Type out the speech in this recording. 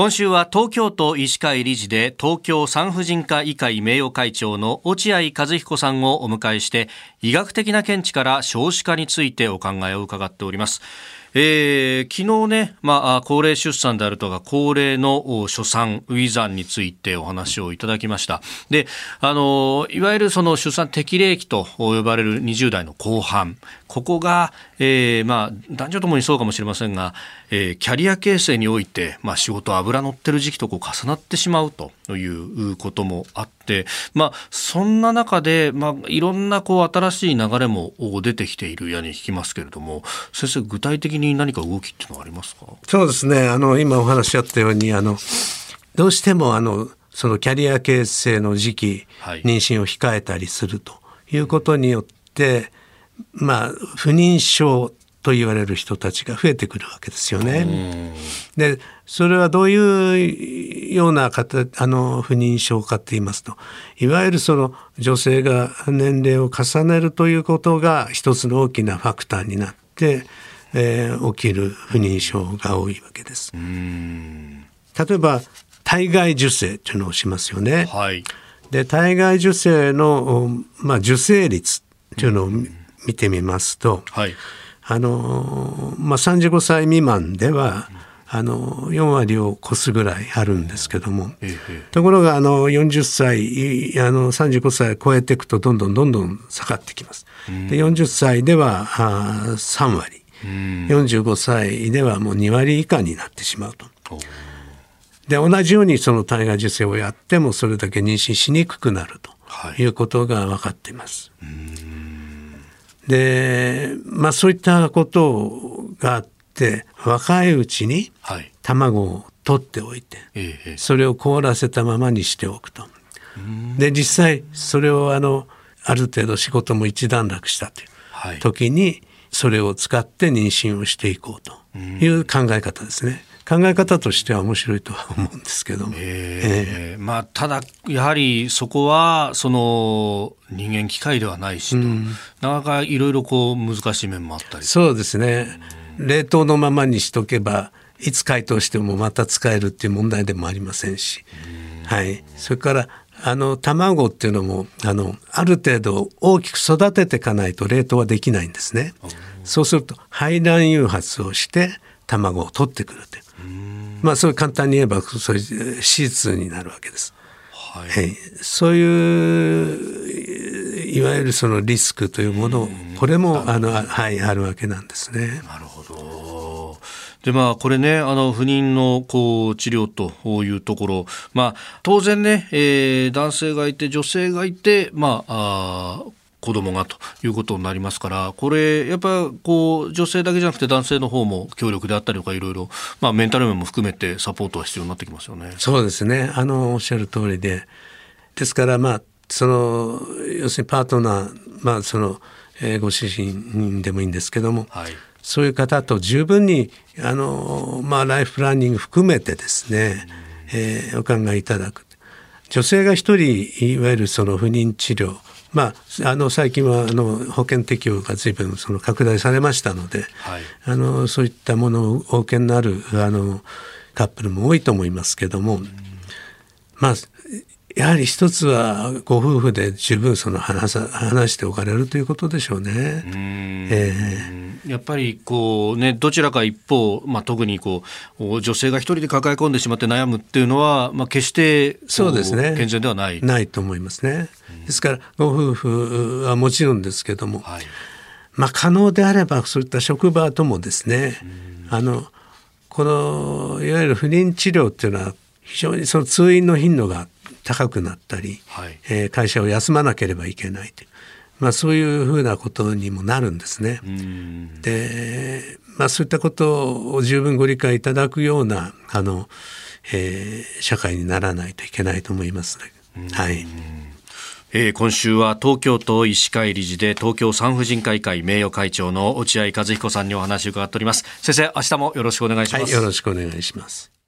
今週は東京都医師会理事で東京産婦人科医会名誉会長の落合和彦さんをお迎えして医学的な見地から少子化についてお考えを伺っております。えー、昨日ね、まあ、高齢出産であるとか、高齢の初産、ウィザンについてお話をいただきました。で、あの、いわゆるその出産適齢期と呼ばれる20代の後半、ここが、えー、まあ、男女ともにそうかもしれませんが、えー、キャリア形成において、まあ、仕事油乗ってる時期とこう重なってしまうということもあって、まあ、そんな中で、まあ、いろんなこう新しい流れも出てきているやに聞きますけれども、先生、具体的に何か動きっていうのはありますか？そうですね。あの、今お話しあったように、あの、どうしても、あの、そのキャリア形成の時期、はい、妊娠を控えたりするということによって、まあ、不妊症と言われる人たちが増えてくるわけですよね。でそれはどういうような方あの不妊症かと言いますといわゆるその女性が年齢を重ねるということが一つの大きなファクターになって、えー、起きる不妊症が多いわけです。例えば体外受精というのをしますよね。はい、で体外受精の、まあ、受精率というのを見てみますと、はい、あのまあ、35歳未満では、あの4割を超すぐらいあるんですけども、ええ、ところがあの40歳あの35歳超えていくとどんどんどんどん下がってきます。で40歳ではあ3割。45歳ではもう2割以下になってしまうと。で同じようにその体外受精をやってもそれだけ妊娠しにくくなるとい。うことが分かっています。はいでまあそういったことがあって若いうちに卵を取っておいて、はい、それを凍らせたままにしておくと。で実際それをあのある程度仕事も一段落したという時にそれを使って妊娠をしていこうという考え方ですね。考え方としては面白いとは思うんですけども、えー、えー、まあ、ただやはりそこはその人間機械ではないしと、うん、なかなかいろいろこう難しい面もあったりそうですね、うん、冷凍のままにしとけばいつ解凍してもまた使えるっていう問題でもありませんし、うん、はい、それからあの卵っていうのもあのある程度大きく育てていかないと冷凍はできないんですね。そうすると排卵誘発をして卵を取ってくるというまあそう簡単に言えばそういう手術になるわけです。はい、そういういわゆるそのリスクというものこれもあのはいあるわけなんですね。なるほど。でまあこれねあの不妊のこう治療というところまあ当然ね、えー、男性がいて女性がいてまああ子供がということになりますからこれやっぱこう女性だけじゃなくて男性の方も協力であったりとかいろいろ、まあ、メンタル面も含めてサポートは必要になってきますよね。そうですねあのおっしゃる通りでですからまあその要するにパートナー、まあそのえー、ご主人でもいいんですけども、はい、そういう方と十分にあの、まあ、ライフプランニング含めてですね、えー、お考えいただく。女性が一人いわゆるその不妊治療まあ、あの最近はあの保険適用が随分その拡大されましたので、はい、あのそういったものをお受けになるあのカップルも多いと思いますけども、まあやはり一つはご夫婦で十分その話さ話しておかれるということでしょうね。えー、やっぱりこうねどちらか一方、まあ、特にこう女性が一人で抱え込んでしまって悩むっていうのは、まあ、決してそうですね健全ではない。ないと思いますね。ですからご夫婦はもちろんですけども、はい、まあ可能であればそういった職場ともですねあのこのいわゆる不妊治療っていうのは非常にその通院の頻度が高くなったり、はい、えー、会社を休まなければいけないという、まあ、そういうふうなことにもなるんですね。で、まあ、そういったことを十分ご理解いただくようなあの、えー、社会にならないといけないと思います、ね、はい。えー、今週は東京都医師会理事で東京産婦人科医会名誉会長の落合和彦さんにお話を伺っております。先生明日もよろしくお願いします、はい、よろしくお願いします